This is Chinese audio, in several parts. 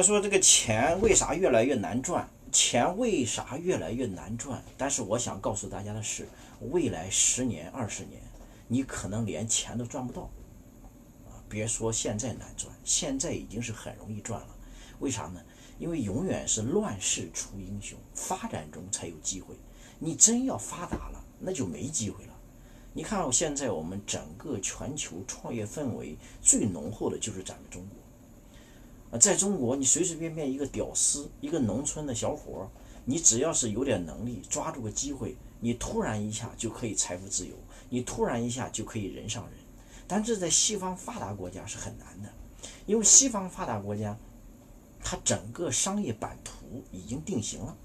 他说这个钱为啥越来越难赚？钱为啥越来越难赚？但是我想告诉大家的是，未来十年、二十年，你可能连钱都赚不到。啊，别说现在难赚，现在已经是很容易赚了。为啥呢？因为永远是乱世出英雄，发展中才有机会。你真要发达了，那就没机会了。你看，我现在我们整个全球创业氛围最浓厚的就是咱们中国。啊，在中国，你随随便便一个屌丝，一个农村的小伙，你只要是有点能力，抓住个机会，你突然一下就可以财富自由，你突然一下就可以人上人。但这在西方发达国家是很难的，因为西方发达国家，它整个商业版图已经定型了，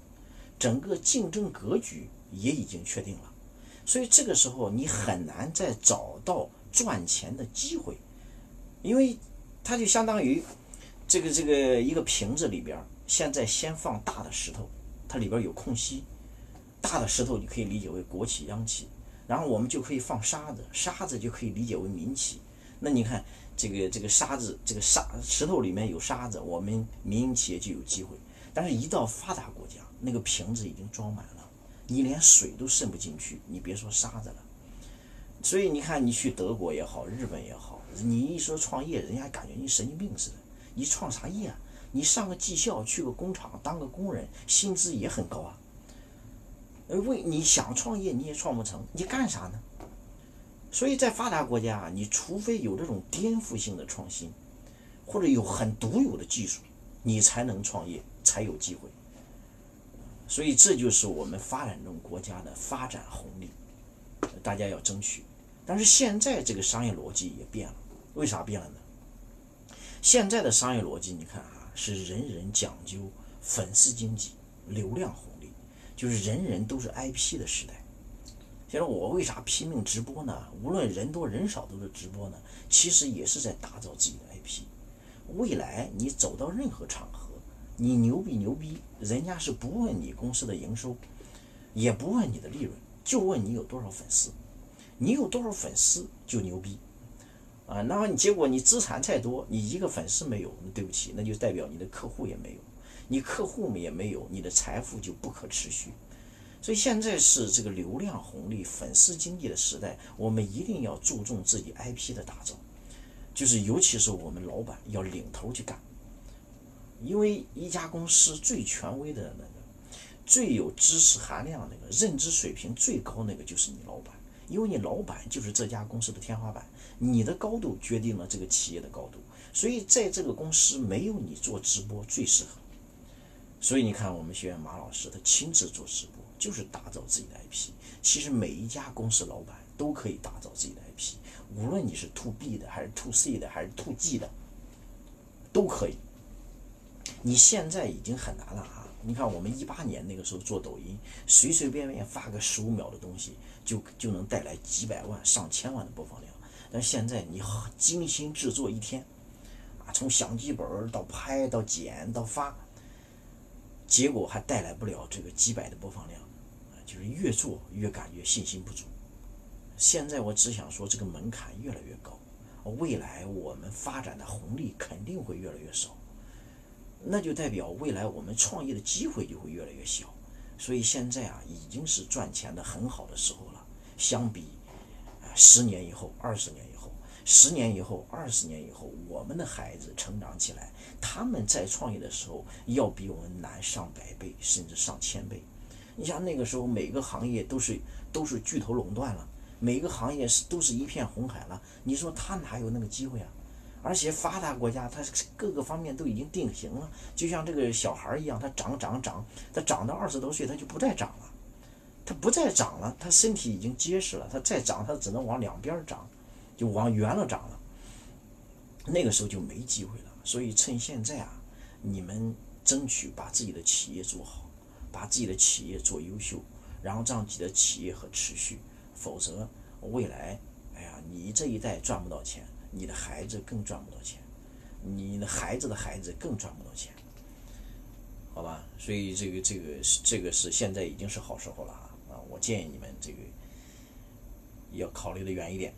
整个竞争格局也已经确定了，所以这个时候你很难再找到赚钱的机会，因为它就相当于。这个这个一个瓶子里边，现在先放大的石头，它里边有空隙。大的石头你可以理解为国企央企，然后我们就可以放沙子，沙子就可以理解为民企。那你看这个这个沙子，这个沙石头里面有沙子，我们民营企业就有机会。但是，一到发达国家，那个瓶子已经装满了，你连水都渗不进去，你别说沙子了。所以你看，你去德国也好，日本也好，你一说创业，人家感觉你神经病似的。你创啥业啊？你上个技校，去个工厂当个工人，薪资也很高啊。呃，为你想创业你也创不成，你干啥呢？所以在发达国家啊，你除非有这种颠覆性的创新，或者有很独有的技术，你才能创业，才有机会。所以这就是我们发展中国家的发展红利，大家要争取。但是现在这个商业逻辑也变了，为啥变了呢？现在的商业逻辑，你看啊，是人人讲究粉丝经济、流量红利，就是人人都是 IP 的时代。现在我为啥拼命直播呢？无论人多人少都是直播呢，其实也是在打造自己的 IP。未来你走到任何场合，你牛逼牛逼，人家是不问你公司的营收，也不问你的利润，就问你有多少粉丝。你有多少粉丝就牛逼。啊，那么你结果你资产再多，你一个粉丝没有，那对不起，那就代表你的客户也没有，你客户也没有，你的财富就不可持续。所以现在是这个流量红利、粉丝经济的时代，我们一定要注重自己 IP 的打造，就是尤其是我们老板要领头去干，因为一家公司最权威的那个、最有知识含量那个、认知水平最高那个就是你老板。因为你老板就是这家公司的天花板，你的高度决定了这个企业的高度，所以在这个公司没有你做直播最适合。所以你看，我们学院马老师他亲自做直播，就是打造自己的 IP。其实每一家公司老板都可以打造自己的 IP，无论你是 To B 的，还是 To C 的，还是 To G 的，都可以。你现在已经很难了啊！你看我们一八年那个时候做抖音，随随便便发个十五秒的东西。就就能带来几百万、上千万的播放量，但现在你精心制作一天，啊，从相机本到拍到剪到发，结果还带来不了这个几百的播放量，啊，就是越做越感觉信心不足。现在我只想说，这个门槛越来越高，未来我们发展的红利肯定会越来越少，那就代表未来我们创业的机会就会越来越小。所以现在啊，已经是赚钱的很好的时候了。相比，啊，十年以后、二十年以后、十年以后、二十年以后，我们的孩子成长起来，他们在创业的时候要比我们难上百倍，甚至上千倍。你像那个时候，每个行业都是都是巨头垄断了，每个行业是都是一片红海了。你说他哪有那个机会啊？而且发达国家，它各个方面都已经定型了，就像这个小孩一样，他长长长，他长到二十多岁，他就不再长了。它不再长了，它身体已经结实了，它再长，它只能往两边长，就往圆了长了。那个时候就没机会了。所以趁现在啊，你们争取把自己的企业做好，把自己的企业做优秀，然后让自己的企业和持续。否则未来，哎呀，你这一代赚不到钱，你的孩子更赚不到钱，你的孩子的孩子更赚不到钱，好吧？所以这个这个这个是现在已经是好时候了啊。我建议你们这个要考虑的远一点。